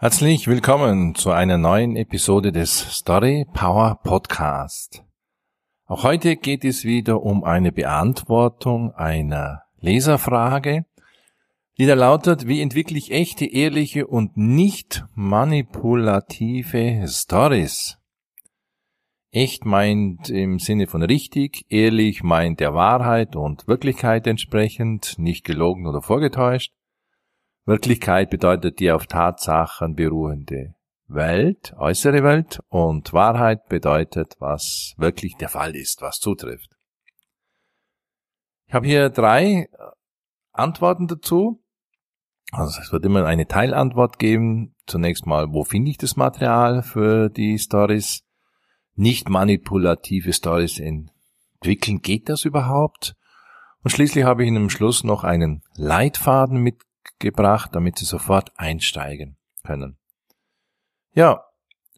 Herzlich willkommen zu einer neuen Episode des Story Power Podcast. Auch heute geht es wieder um eine Beantwortung einer Leserfrage, die da lautet, wie entwickle ich echte, ehrliche und nicht manipulative Stories? Echt meint im Sinne von richtig, ehrlich meint der Wahrheit und Wirklichkeit entsprechend, nicht gelogen oder vorgetäuscht. Wirklichkeit bedeutet die auf Tatsachen beruhende Welt, äußere Welt, und Wahrheit bedeutet, was wirklich der Fall ist, was zutrifft. Ich habe hier drei Antworten dazu. Also es wird immer eine Teilantwort geben. Zunächst mal, wo finde ich das Material für die Stories? Nicht manipulative Stories entwickeln. Geht das überhaupt? Und schließlich habe ich Ihnen am Schluss noch einen Leitfaden mit gebracht, damit Sie sofort einsteigen können. Ja,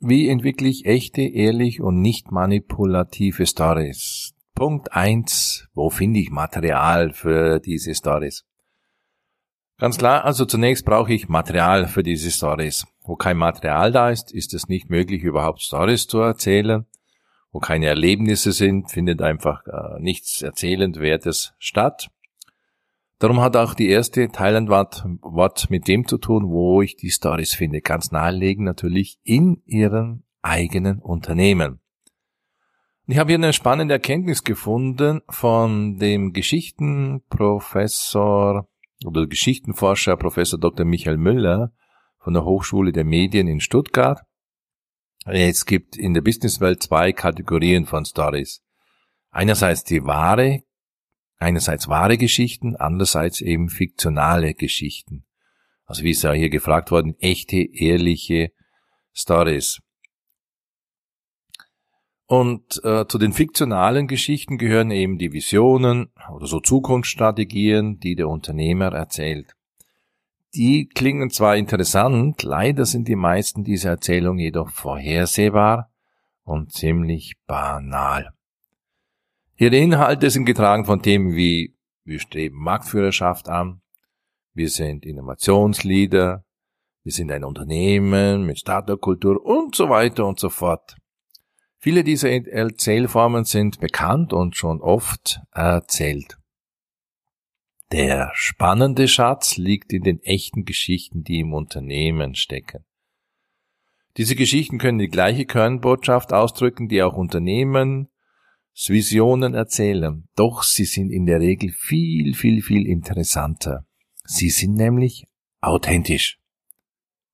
wie entwickle ich echte, ehrlich und nicht manipulative Stories? Punkt eins: Wo finde ich Material für diese Stories? Ganz klar, also zunächst brauche ich Material für diese Stories. Wo kein Material da ist, ist es nicht möglich, überhaupt Stories zu erzählen. Wo keine Erlebnisse sind, findet einfach äh, nichts Erzählendwertes statt. Darum hat auch die erste Thailand-Wort Wort mit dem zu tun, wo ich die Stories finde. Ganz naheliegend natürlich in ihrem eigenen Unternehmen. Ich habe hier eine spannende Erkenntnis gefunden von dem Geschichtenprofessor oder Geschichtenforscher Professor Dr. Michael Müller von der Hochschule der Medien in Stuttgart. Es gibt in der Businesswelt zwei Kategorien von Stories. Einerseits die wahre einerseits wahre Geschichten, andererseits eben fiktionale Geschichten. Also wie es ja hier gefragt worden, echte, ehrliche Stories. Und äh, zu den fiktionalen Geschichten gehören eben die Visionen oder so Zukunftsstrategien, die der Unternehmer erzählt. Die klingen zwar interessant, leider sind die meisten dieser Erzählungen jedoch vorhersehbar und ziemlich banal. Ihre Inhalte sind getragen von Themen wie wir streben Marktführerschaft an, wir sind Innovationsleader, wir sind ein Unternehmen mit Startup-Kultur und so weiter und so fort. Viele dieser Erzählformen sind bekannt und schon oft erzählt. Der spannende Schatz liegt in den echten Geschichten, die im Unternehmen stecken. Diese Geschichten können die gleiche Kernbotschaft ausdrücken, die auch Unternehmen, Visionen erzählen, doch sie sind in der Regel viel, viel, viel interessanter. Sie sind nämlich authentisch.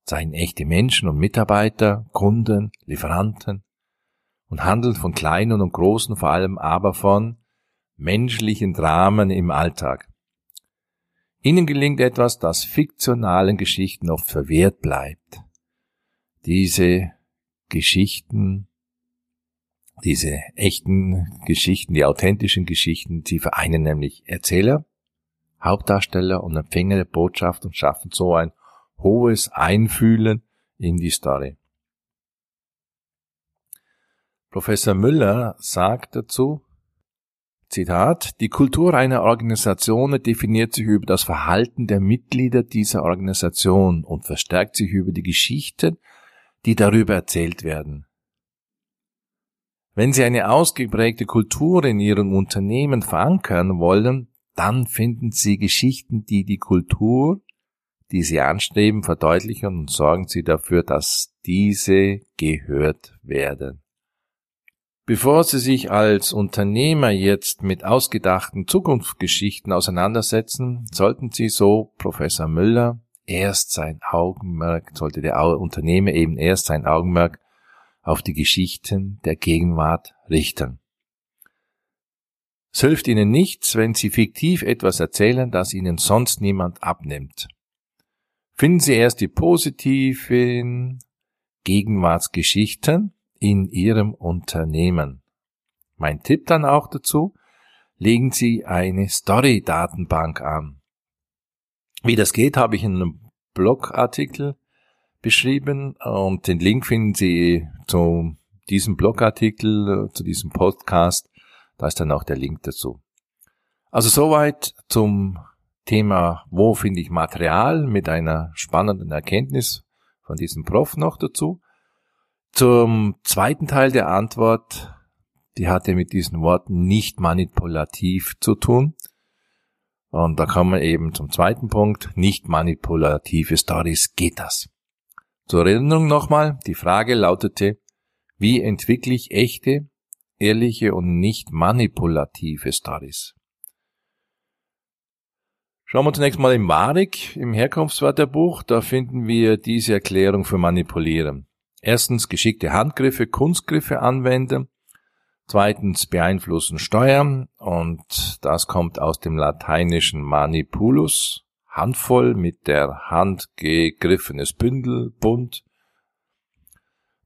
Seien echte Menschen und Mitarbeiter, Kunden, Lieferanten und handeln von kleinen und großen, vor allem aber von menschlichen Dramen im Alltag. Ihnen gelingt etwas, das fiktionalen Geschichten oft verwehrt bleibt. Diese Geschichten diese echten Geschichten, die authentischen Geschichten, die vereinen nämlich Erzähler, Hauptdarsteller und Empfänger der Botschaft und schaffen so ein hohes Einfühlen in die Story. Professor Müller sagt dazu, Zitat, die Kultur einer Organisation definiert sich über das Verhalten der Mitglieder dieser Organisation und verstärkt sich über die Geschichten, die darüber erzählt werden. Wenn Sie eine ausgeprägte Kultur in Ihrem Unternehmen verankern wollen, dann finden Sie Geschichten, die die Kultur, die Sie anstreben, verdeutlichen und sorgen Sie dafür, dass diese gehört werden. Bevor Sie sich als Unternehmer jetzt mit ausgedachten Zukunftsgeschichten auseinandersetzen, sollten Sie so Professor Müller erst sein Augenmerk, sollte der Unternehmer eben erst sein Augenmerk auf die Geschichten der Gegenwart richten. Es hilft ihnen nichts, wenn sie fiktiv etwas erzählen, das ihnen sonst niemand abnimmt. Finden Sie erst die positiven Gegenwartsgeschichten in Ihrem Unternehmen. Mein Tipp dann auch dazu, legen Sie eine Story-Datenbank an. Wie das geht, habe ich in einem Blogartikel beschrieben und den Link finden Sie zu diesem Blogartikel, zu diesem Podcast. Da ist dann auch der Link dazu. Also soweit zum Thema, wo finde ich Material mit einer spannenden Erkenntnis von diesem Prof noch dazu. Zum zweiten Teil der Antwort, die hatte mit diesen Worten nicht manipulativ zu tun. Und da kommen wir eben zum zweiten Punkt, nicht manipulative Stories geht das. Zur Erinnerung nochmal, die Frage lautete, wie entwickle ich echte, ehrliche und nicht manipulative Stories? Schauen wir zunächst mal im Marik, im Herkunftswörterbuch, da finden wir diese Erklärung für Manipulieren. Erstens geschickte Handgriffe, Kunstgriffe anwenden. Zweitens beeinflussen Steuern und das kommt aus dem lateinischen manipulus, handvoll mit der Hand gegriffenes Bündel, bunt.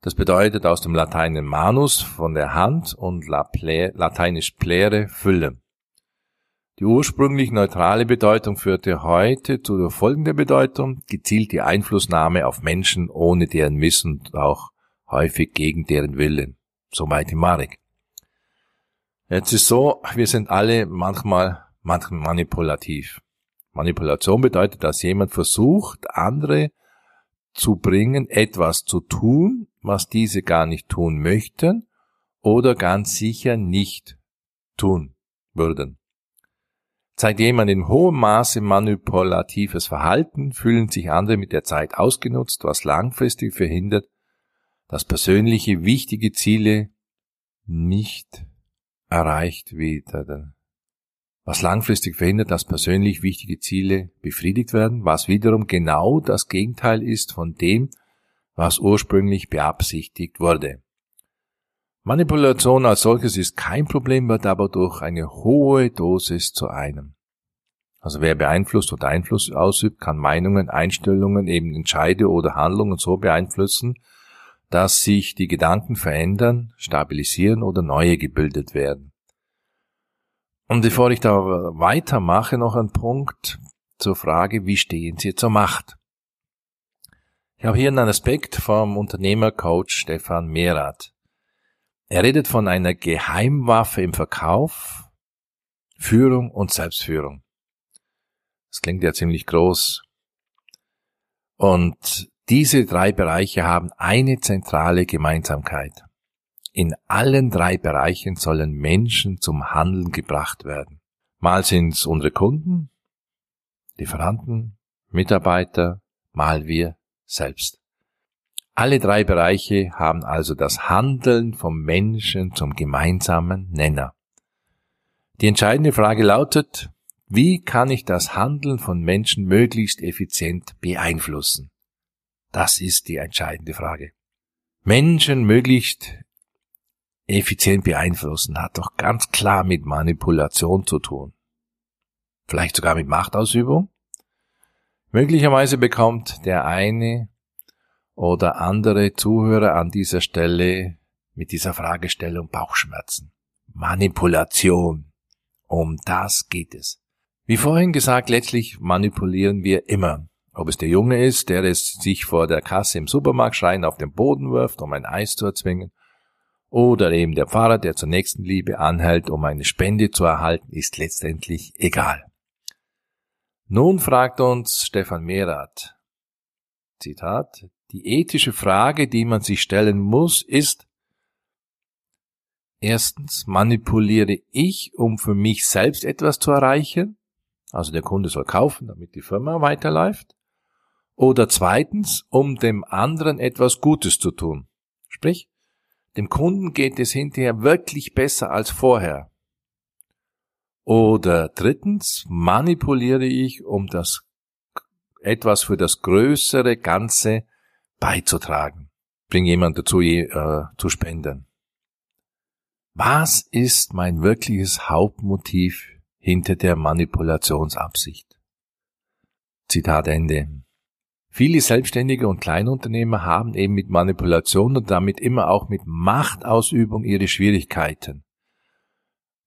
Das bedeutet aus dem Latein manus von der Hand und lateinisch plere Fülle. Die ursprünglich neutrale Bedeutung führte heute zu der folgenden Bedeutung, gezielte Einflussnahme auf Menschen ohne deren Wissen und auch häufig gegen deren Willen. Soweit im Marek. Jetzt ist so, wir sind alle manchmal, manchmal manipulativ. Manipulation bedeutet, dass jemand versucht, andere zu bringen, etwas zu tun, was diese gar nicht tun möchten oder ganz sicher nicht tun würden. Zeigt jemand in hohem Maße manipulatives Verhalten, fühlen sich andere mit der Zeit ausgenutzt, was langfristig verhindert, dass persönliche wichtige Ziele nicht erreicht werden. Was langfristig verhindert, dass persönlich wichtige Ziele befriedigt werden, was wiederum genau das Gegenteil ist von dem, was ursprünglich beabsichtigt wurde. Manipulation als solches ist kein Problem, wird aber durch eine hohe Dosis zu einem. Also wer beeinflusst oder Einfluss ausübt, kann Meinungen, Einstellungen, eben Entscheide oder Handlungen so beeinflussen, dass sich die Gedanken verändern, stabilisieren oder neue gebildet werden. Und bevor ich da weitermache, noch ein Punkt zur Frage, wie stehen Sie zur Macht? Ich habe hier einen Aspekt vom Unternehmercoach Stefan Mehrath. Er redet von einer Geheimwaffe im Verkauf, Führung und Selbstführung. Das klingt ja ziemlich groß. Und diese drei Bereiche haben eine zentrale Gemeinsamkeit. In allen drei Bereichen sollen Menschen zum Handeln gebracht werden. Mal sind es unsere Kunden, Lieferanten, Mitarbeiter, mal wir selbst. Alle drei Bereiche haben also das Handeln vom Menschen zum gemeinsamen Nenner. Die entscheidende Frage lautet, wie kann ich das Handeln von Menschen möglichst effizient beeinflussen? Das ist die entscheidende Frage. Menschen möglichst effizient beeinflussen hat doch ganz klar mit Manipulation zu tun. Vielleicht sogar mit Machtausübung? Möglicherweise bekommt der eine oder andere Zuhörer an dieser Stelle mit dieser Fragestellung Bauchschmerzen. Manipulation. Um das geht es. Wie vorhin gesagt, letztlich manipulieren wir immer. Ob es der Junge ist, der es sich vor der Kasse im Supermarkt schreien auf den Boden wirft, um ein Eis zu erzwingen, oder eben der Pfarrer, der zur nächsten Liebe anhält, um eine Spende zu erhalten, ist letztendlich egal. Nun fragt uns Stefan Mehrath, Zitat, die ethische Frage, die man sich stellen muss, ist, erstens, manipuliere ich, um für mich selbst etwas zu erreichen? Also der Kunde soll kaufen, damit die Firma weiterläuft. Oder zweitens, um dem anderen etwas Gutes zu tun. Sprich, dem Kunden geht es hinterher wirklich besser als vorher. Oder drittens, manipuliere ich, um das etwas für das größere Ganze beizutragen. Bring jemand dazu, äh, zu spenden. Was ist mein wirkliches Hauptmotiv hinter der Manipulationsabsicht? Zitat Ende. Viele Selbstständige und Kleinunternehmer haben eben mit Manipulation und damit immer auch mit Machtausübung ihre Schwierigkeiten.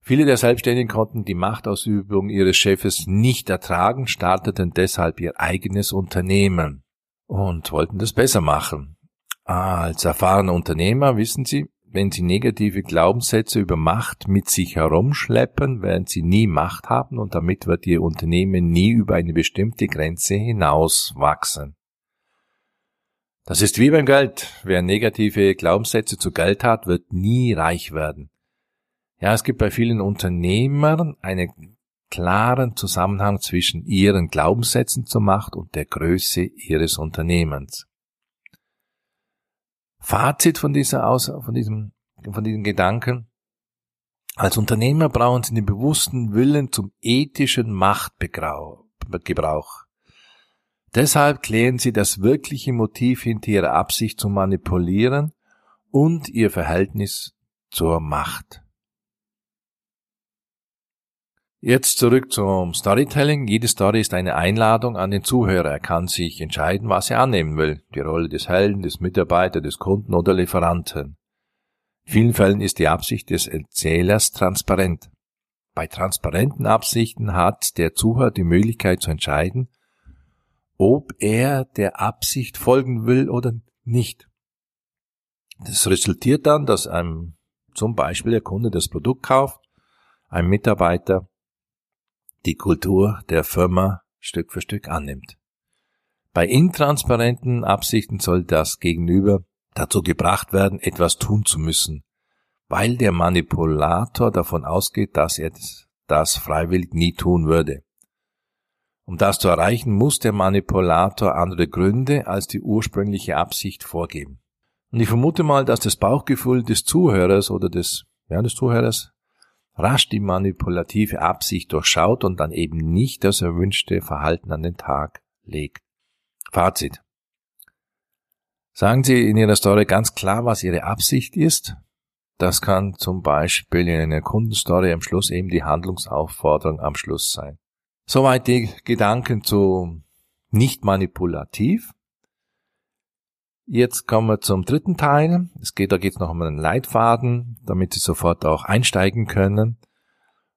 Viele der Selbstständigen konnten die Machtausübung ihres Chefes nicht ertragen, starteten deshalb ihr eigenes Unternehmen und wollten das besser machen. Als erfahrene Unternehmer wissen Sie, wenn Sie negative Glaubenssätze über Macht mit sich herumschleppen, werden Sie nie Macht haben und damit wird Ihr Unternehmen nie über eine bestimmte Grenze hinaus wachsen. Das ist wie beim Geld. Wer negative Glaubenssätze zu Geld hat, wird nie reich werden. Ja, es gibt bei vielen Unternehmern einen klaren Zusammenhang zwischen ihren Glaubenssätzen zur Macht und der Größe ihres Unternehmens. Fazit von dieser Aus von diesem, von diesem Gedanken. Als Unternehmer brauchen Sie den bewussten Willen zum ethischen Machtgebrauch. Deshalb klären Sie das wirkliche Motiv hinter Ihrer Absicht zu manipulieren und Ihr Verhältnis zur Macht. Jetzt zurück zum Storytelling. Jede Story ist eine Einladung an den Zuhörer. Er kann sich entscheiden, was er annehmen will. Die Rolle des Helden, des Mitarbeiters, des Kunden oder Lieferanten. In vielen Fällen ist die Absicht des Erzählers transparent. Bei transparenten Absichten hat der Zuhörer die Möglichkeit zu entscheiden, ob er der Absicht folgen will oder nicht. Das resultiert dann, dass einem zum Beispiel der Kunde das Produkt kauft, ein Mitarbeiter die Kultur der Firma Stück für Stück annimmt. Bei intransparenten Absichten soll das Gegenüber dazu gebracht werden, etwas tun zu müssen, weil der Manipulator davon ausgeht, dass er das freiwillig nie tun würde. Um das zu erreichen, muss der Manipulator andere Gründe als die ursprüngliche Absicht vorgeben. Und ich vermute mal, dass das Bauchgefühl des Zuhörers oder des, ja, des Zuhörers rasch die manipulative Absicht durchschaut und dann eben nicht das erwünschte Verhalten an den Tag legt. Fazit. Sagen Sie in Ihrer Story ganz klar, was Ihre Absicht ist. Das kann zum Beispiel in einer Kundenstory am Schluss eben die Handlungsaufforderung am Schluss sein. Soweit die Gedanken zu nicht manipulativ. Jetzt kommen wir zum dritten Teil. Es geht, da geht es noch um einen Leitfaden, damit Sie sofort auch einsteigen können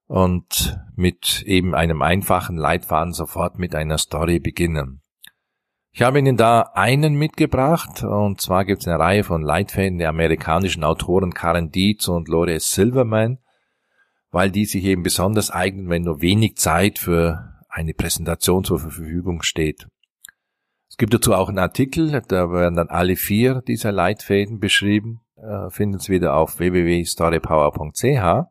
und mit eben einem einfachen Leitfaden sofort mit einer Story beginnen. Ich habe Ihnen da einen mitgebracht und zwar gibt es eine Reihe von Leitfäden der amerikanischen Autoren Karen Dietz und Lore Silverman, weil die sich eben besonders eignen, wenn nur wenig Zeit für eine Präsentation zur Verfügung steht. Es gibt dazu auch einen Artikel, da werden dann alle vier dieser Leitfäden beschrieben, äh, finden Sie wieder auf www.storypower.ch.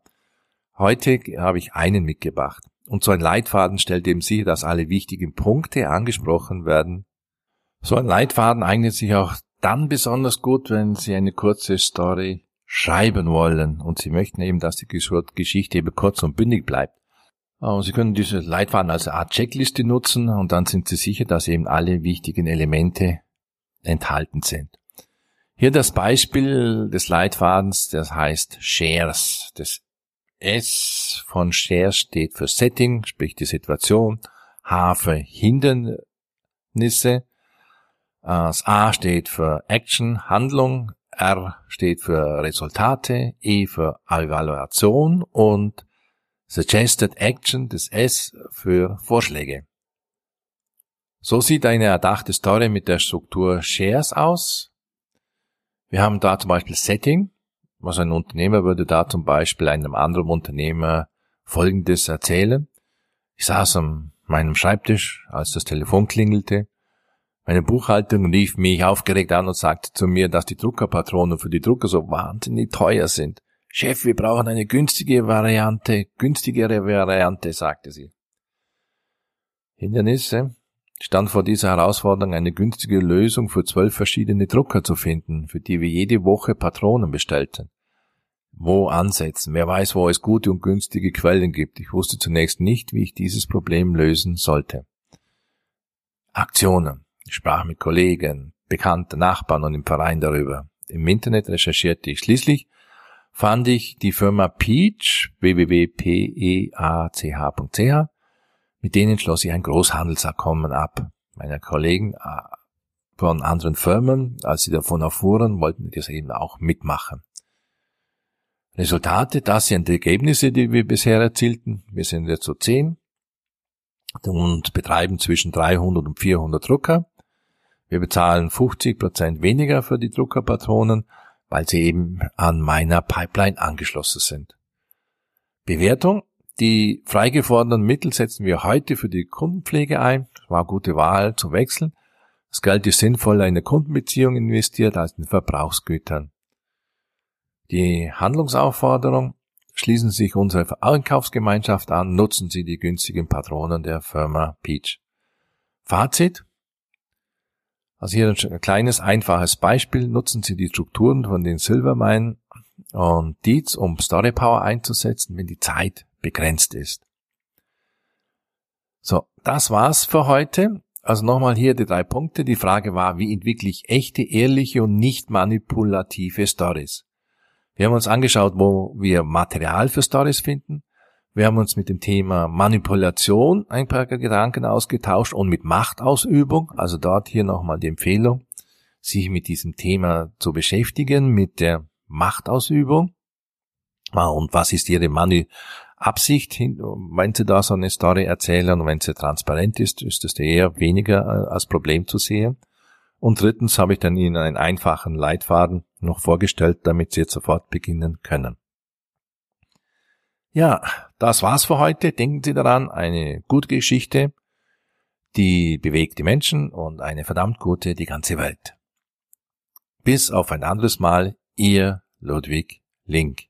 Heute habe ich einen mitgebracht. Und so ein Leitfaden stellt eben sicher, dass alle wichtigen Punkte angesprochen werden. So ein Leitfaden eignet sich auch dann besonders gut, wenn Sie eine kurze Story schreiben wollen und Sie möchten eben, dass die Geschichte eben kurz und bündig bleibt. Sie können diese Leitfaden als Art Checkliste nutzen und dann sind Sie sicher, dass eben alle wichtigen Elemente enthalten sind. Hier das Beispiel des Leitfadens, das heißt Shares. Das S von Shares steht für Setting, sprich die Situation, H für Hindernisse, das A steht für Action, Handlung, R steht für Resultate, E für Evaluation. Und Suggested Action, das S für Vorschläge. So sieht eine erdachte Story mit der Struktur Shares aus. Wir haben da zum Beispiel Setting. Was ein Unternehmer würde da zum Beispiel einem anderen Unternehmer Folgendes erzählen. Ich saß an meinem Schreibtisch, als das Telefon klingelte. Meine Buchhaltung rief mich aufgeregt an und sagte zu mir, dass die Druckerpatronen für die Drucker so wahnsinnig teuer sind. Chef, wir brauchen eine günstige Variante, günstigere Variante, sagte sie. Hindernisse stand vor dieser Herausforderung, eine günstige Lösung für zwölf verschiedene Drucker zu finden, für die wir jede Woche Patronen bestellten. Wo ansetzen? Wer weiß, wo es gute und günstige Quellen gibt. Ich wusste zunächst nicht, wie ich dieses Problem lösen sollte. Aktionen. Ich sprach mit Kollegen, Bekannten, Nachbarn und im Verein darüber. Im Internet recherchierte ich schließlich fand ich die Firma Peach, www.peach.ch, mit denen schloss ich ein Großhandelsabkommen ab. Meine Kollegen äh, von anderen Firmen, als sie davon erfuhren, wollten das eben auch mitmachen. Resultate, das sind die Ergebnisse, die wir bisher erzielten. Wir sind jetzt so zehn und betreiben zwischen 300 und 400 Drucker. Wir bezahlen 50 Prozent weniger für die Druckerpatronen weil sie eben an meiner Pipeline angeschlossen sind. Bewertung. Die freigeforderten Mittel setzen wir heute für die Kundenpflege ein. Das war eine gute Wahl zu wechseln. Das Geld ist sinnvoller in eine Kundenbeziehung investiert als in Verbrauchsgütern. Die Handlungsaufforderung Schließen Sie sich unserer Einkaufsgemeinschaft an, nutzen Sie die günstigen Patronen der Firma Peach. Fazit. Also hier ein kleines, einfaches Beispiel. Nutzen Sie die Strukturen von den Silvermine und Deeds, um Story Power einzusetzen, wenn die Zeit begrenzt ist. So, das war's für heute. Also nochmal hier die drei Punkte. Die Frage war, wie entwickle ich echte, ehrliche und nicht manipulative Stories? Wir haben uns angeschaut, wo wir Material für Stories finden. Wir haben uns mit dem Thema Manipulation ein paar Gedanken ausgetauscht und mit Machtausübung. Also dort hier nochmal die Empfehlung, sich mit diesem Thema zu beschäftigen, mit der Machtausübung. Ah, und was ist Ihre Mani Absicht, wenn Sie da so eine Story erzählen und wenn sie transparent ist, ist es eher weniger äh, als Problem zu sehen. Und drittens habe ich dann Ihnen einen einfachen Leitfaden noch vorgestellt, damit Sie jetzt sofort beginnen können. Ja, das war's für heute. Denken Sie daran, eine gute Geschichte, die bewegt die Menschen und eine verdammt gute die ganze Welt. Bis auf ein anderes Mal, Ihr Ludwig Link.